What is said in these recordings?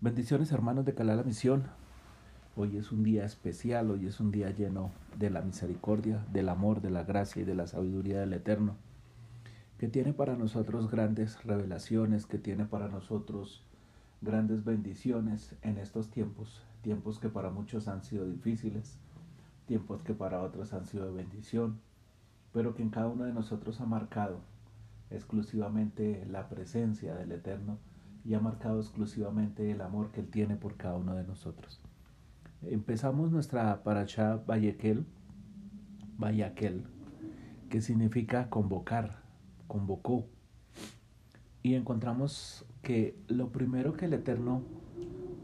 Bendiciones hermanos de Calá la Misión. Hoy es un día especial, hoy es un día lleno de la misericordia, del amor, de la gracia y de la sabiduría del Eterno, que tiene para nosotros grandes revelaciones, que tiene para nosotros grandes bendiciones en estos tiempos, tiempos que para muchos han sido difíciles, tiempos que para otros han sido de bendición, pero que en cada uno de nosotros ha marcado exclusivamente la presencia del Eterno y ha marcado exclusivamente el amor que Él tiene por cada uno de nosotros. Empezamos nuestra paracha Vayekel, Vayakel, que significa convocar, convocó. Y encontramos que lo primero que el Eterno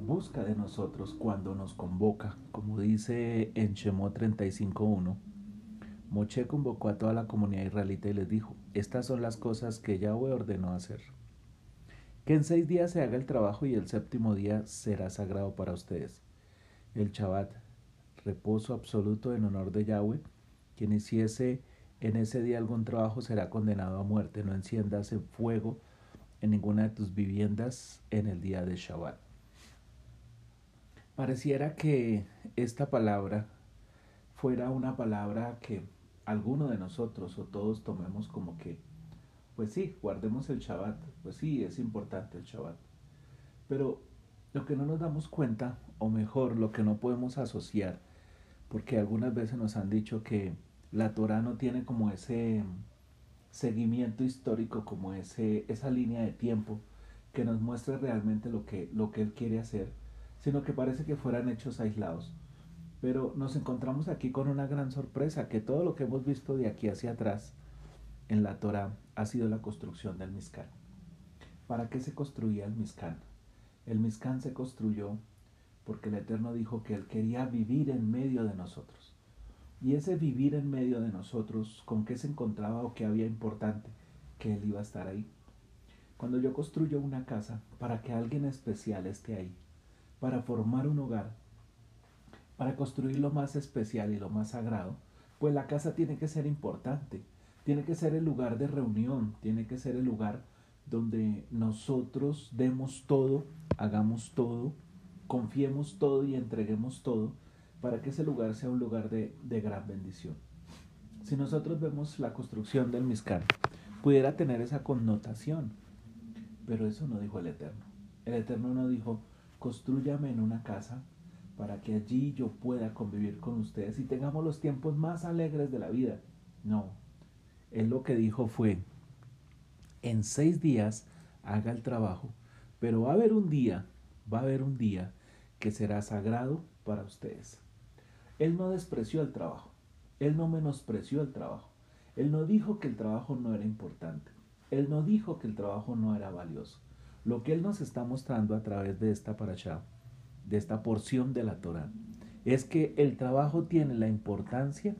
busca de nosotros cuando nos convoca, como dice en Shemot 35.1, Moche convocó a toda la comunidad israelita y les dijo, estas son las cosas que Yahweh ordenó hacer. Que en seis días se haga el trabajo y el séptimo día será sagrado para ustedes. El Shabbat, reposo absoluto en honor de Yahweh, quien hiciese en ese día algún trabajo será condenado a muerte. No enciendas en fuego en ninguna de tus viviendas en el día de Shabbat. Pareciera que esta palabra fuera una palabra que alguno de nosotros o todos tomemos como que, pues sí, guardemos el Shabbat, pues sí, es importante el Shabbat. Pero lo que no nos damos cuenta, o mejor, lo que no podemos asociar, porque algunas veces nos han dicho que la Torah no tiene como ese seguimiento histórico, como ese, esa línea de tiempo que nos muestre realmente lo que, lo que Él quiere hacer, sino que parece que fueran hechos aislados. Pero nos encontramos aquí con una gran sorpresa, que todo lo que hemos visto de aquí hacia atrás en la Torah ha sido la construcción del Mizkan. ¿Para qué se construía el Mizkan? El Mizkan se construyó porque el Eterno dijo que Él quería vivir en medio de nosotros. Y ese vivir en medio de nosotros, ¿con qué se encontraba o qué había importante? Que Él iba a estar ahí. Cuando yo construyo una casa para que alguien especial esté ahí, para formar un hogar, para construir lo más especial y lo más sagrado, pues la casa tiene que ser importante, tiene que ser el lugar de reunión, tiene que ser el lugar donde nosotros demos todo, hagamos todo, confiemos todo y entreguemos todo para que ese lugar sea un lugar de, gran bendición. Si nosotros vemos la construcción del Mizcar, pudiera tener esa connotación, pero eso no dijo el Eterno. El Eterno no dijo, construyame en una casa para que allí yo pueda convivir con ustedes y tengamos los tiempos más alegres de la vida. No, él lo que dijo fue, en seis días haga el trabajo, pero va a haber un día, va a haber un día que será sagrado para ustedes. Él no despreció el trabajo, él no menospreció el trabajo, él no dijo que el trabajo no era importante, él no dijo que el trabajo no era valioso. Lo que él nos está mostrando a través de esta parasha, de esta porción de la Torah, es que el trabajo tiene la importancia,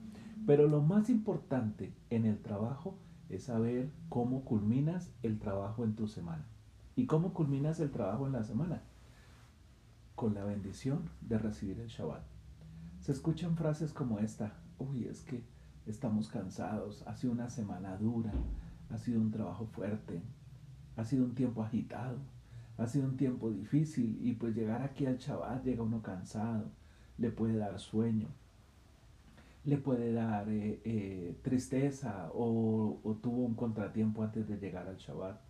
pero lo más importante en el trabajo es saber cómo culminas el trabajo en tu semana. ¿Y cómo culminas el trabajo en la semana? Con la bendición de recibir el Shabbat. Se escuchan frases como esta, uy, es que estamos cansados, ha sido una semana dura, ha sido un trabajo fuerte, ha sido un tiempo agitado, ha sido un tiempo difícil y pues llegar aquí al Shabbat llega uno cansado, le puede dar sueño, le puede dar eh, eh, tristeza o, o tuvo un contratiempo antes de llegar al Shabbat.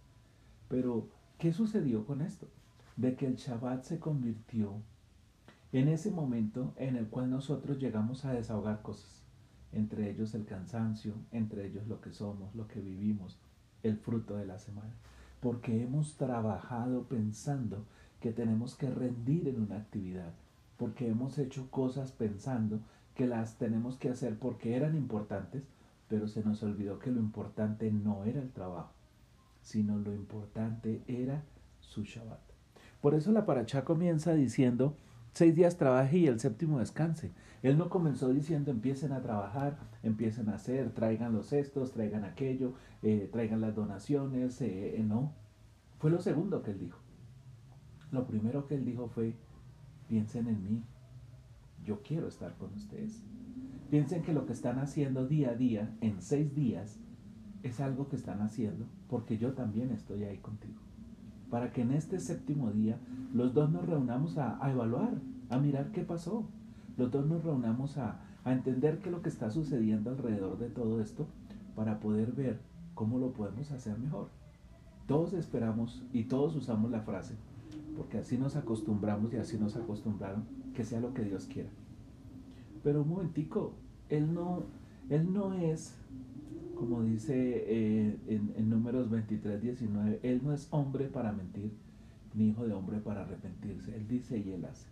Pero, ¿qué sucedió con esto? De que el Shabbat se convirtió en ese momento en el cual nosotros llegamos a desahogar cosas, entre ellos el cansancio, entre ellos lo que somos, lo que vivimos, el fruto de la semana, porque hemos trabajado pensando que tenemos que rendir en una actividad, porque hemos hecho cosas pensando que las tenemos que hacer porque eran importantes, pero se nos olvidó que lo importante no era el trabajo, sino lo importante era su Shabbat. Por eso la paracha comienza diciendo, seis días trabaje y el séptimo descanse. Él no comenzó diciendo empiecen a trabajar, empiecen a hacer, traigan los cestos, traigan aquello, eh, traigan las donaciones, eh, eh, no. Fue lo segundo que él dijo. Lo primero que él dijo fue, piensen en mí, yo quiero estar con ustedes. Piensen que lo que están haciendo día a día, en seis días, es es algo que están haciendo porque yo también estoy ahí contigo. Para que en este séptimo día los dos nos reunamos a, evaluar, a mirar qué pasó. Los dos nos reunamos a, entender qué es lo que está sucediendo alrededor de todo esto para poder ver cómo lo podemos hacer mejor. Todos esperamos y todos usamos la frase, porque así nos acostumbramos y así nos acostumbraron, que sea lo que Dios quiera. Pero un momentico, Él no, él no es, como dice eh, en, en números 23, 19, Él no es hombre para mentir, ni hijo de hombre para arrepentirse. Él dice y Él hace.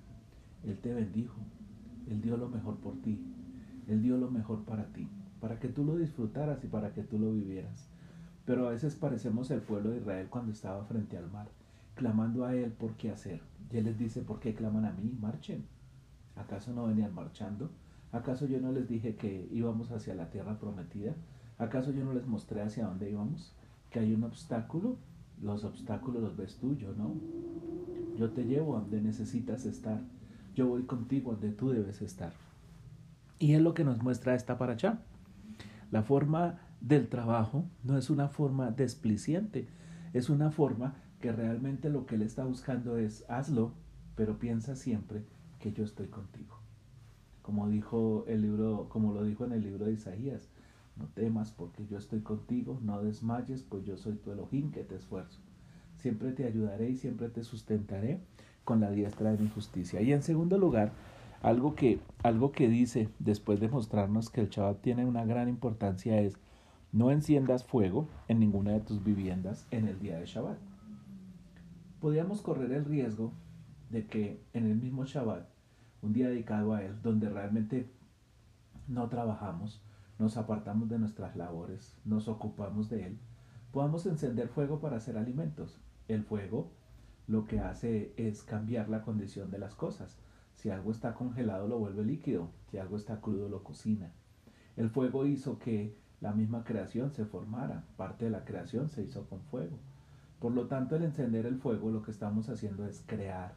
Él te bendijo, Él dio lo mejor por ti, Él dio lo mejor para ti, para que tú lo disfrutaras y para que tú lo vivieras. Pero a veces parecemos el pueblo de Israel cuando estaba frente al mar, clamando a Él por qué hacer. Y Él les dice, ¿por qué claman a mí? Marchen. ¿Acaso no venían marchando? ¿Acaso yo no les dije que íbamos hacia la tierra prometida? ¿Acaso yo no les mostré hacia dónde íbamos? Que hay un obstáculo. Los obstáculos los ves tú, yo no. Yo te llevo a donde necesitas estar. Yo voy contigo donde tú debes estar. Y es lo que nos muestra esta para allá. La forma del trabajo no es una forma despliciente, es una forma que realmente lo que él está buscando es hazlo, pero piensa siempre que yo estoy contigo. Como dijo el libro, como lo dijo en el libro de Isaías, no temas porque yo estoy contigo, no desmayes, pues yo soy tu Elohim que te esfuerzo. Siempre te ayudaré y siempre te sustentaré con la diestra de mi justicia. Y en segundo lugar, algo que, algo que dice después de mostrarnos que el Shabbat tiene una gran importancia es no enciendas fuego en ninguna de tus viviendas en el día de Shabbat. Podríamos correr el riesgo de que en el mismo Shabbat, un día dedicado a Él, donde realmente no trabajamos, nos apartamos de nuestras labores, nos ocupamos de Él, podamos encender fuego para hacer alimentos. El fuego lo que hace es cambiar la condición de las cosas. Si algo está congelado lo vuelve líquido, si algo está crudo lo cocina. El fuego hizo que la misma creación se formara. Parte de la creación se hizo con fuego. Por lo tanto, el encender el fuego lo que estamos haciendo es crear.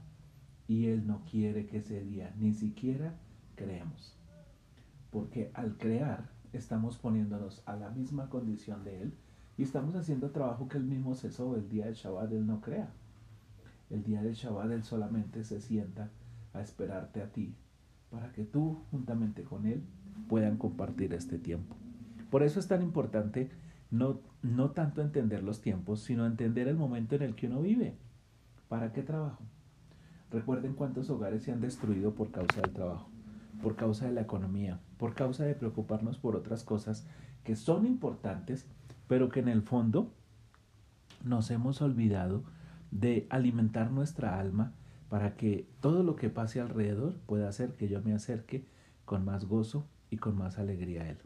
Y Él no quiere que ese día ni siquiera creemos. Porque al crear estamos poniéndonos a la misma condición de Él y estamos haciendo trabajo que Él mismo cesó. El día del Shabbat Él no crea. El día del Shabbat Él solamente se sienta a esperarte a ti para que tú juntamente con Él puedan compartir este tiempo. Por eso es tan importante no, no tanto entender los tiempos, sino entender el momento en el que uno vive. ¿Para qué trabajo? Recuerden cuántos hogares se han destruido por causa del trabajo, por causa de la economía, por causa de preocuparnos por otras cosas que son importantes, pero que en el fondo nos hemos olvidado de alimentar nuestra alma para que todo lo que pase alrededor pueda hacer que yo me acerque con más gozo y con más alegría a Él.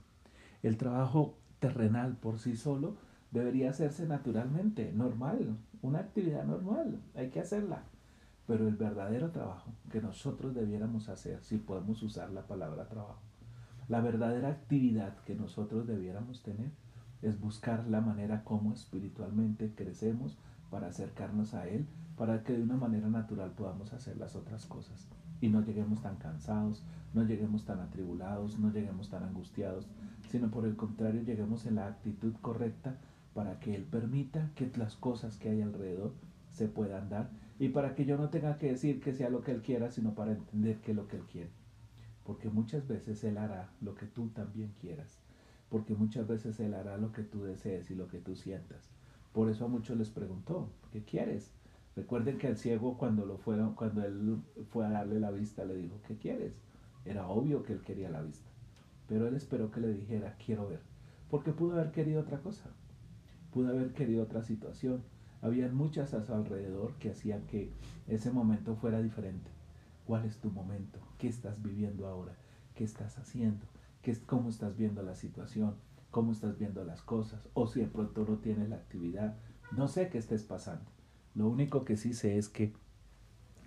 El trabajo terrenal por sí solo debería hacerse naturalmente, normal, una actividad normal, hay que hacerla. Pero el verdadero trabajo que nosotros debiéramos hacer, si podemos usar la palabra trabajo, la verdadera actividad que nosotros debiéramos tener es buscar la manera como espiritualmente crecemos para acercarnos a Él, para que de una manera natural podamos hacer las otras cosas. Y no lleguemos tan cansados, no lleguemos tan atribulados, no lleguemos tan angustiados, sino por el contrario lleguemos en la actitud correcta para que Él permita que las cosas que hay alrededor se puedan dar y para que yo no tenga que decir que sea lo que Él quiera, sino para entender que es lo que Él quiere. Porque muchas veces Él hará lo que tú también quieras. Porque muchas veces Él hará lo que tú desees y lo que tú sientas. Por eso a muchos les preguntó, ¿qué quieres? Recuerden que al ciego cuando lo fueron, cuando él fue a darle la vista, le dijo, ¿qué quieres? Era obvio que él quería la vista. Pero él esperó que le dijera, quiero ver. Porque pudo haber querido otra cosa. Pudo haber querido otra situación. Habían muchas a su alrededor que hacían que ese momento fuera diferente. ¿Cuál es tu momento? ¿Qué estás viviendo ahora? ¿Qué estás haciendo? ¿Qué, ¿Cómo estás viendo la situación? ¿Cómo estás viendo las cosas? O si de pronto no tienes la actividad. No sé qué estés pasando. Lo único que sí sé es que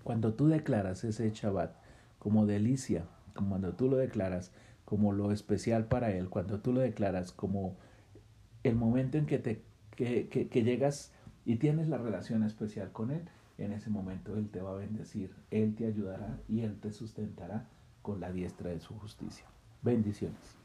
cuando tú declaras ese Shabbat como delicia, cuando tú lo declaras como lo especial para Él, cuando tú lo declaras como el momento en que, te, que, que, llegas y tienes la relación especial con Él, en ese momento Él te va a bendecir, Él te ayudará y Él te sustentará con la diestra de su justicia. Bendiciones.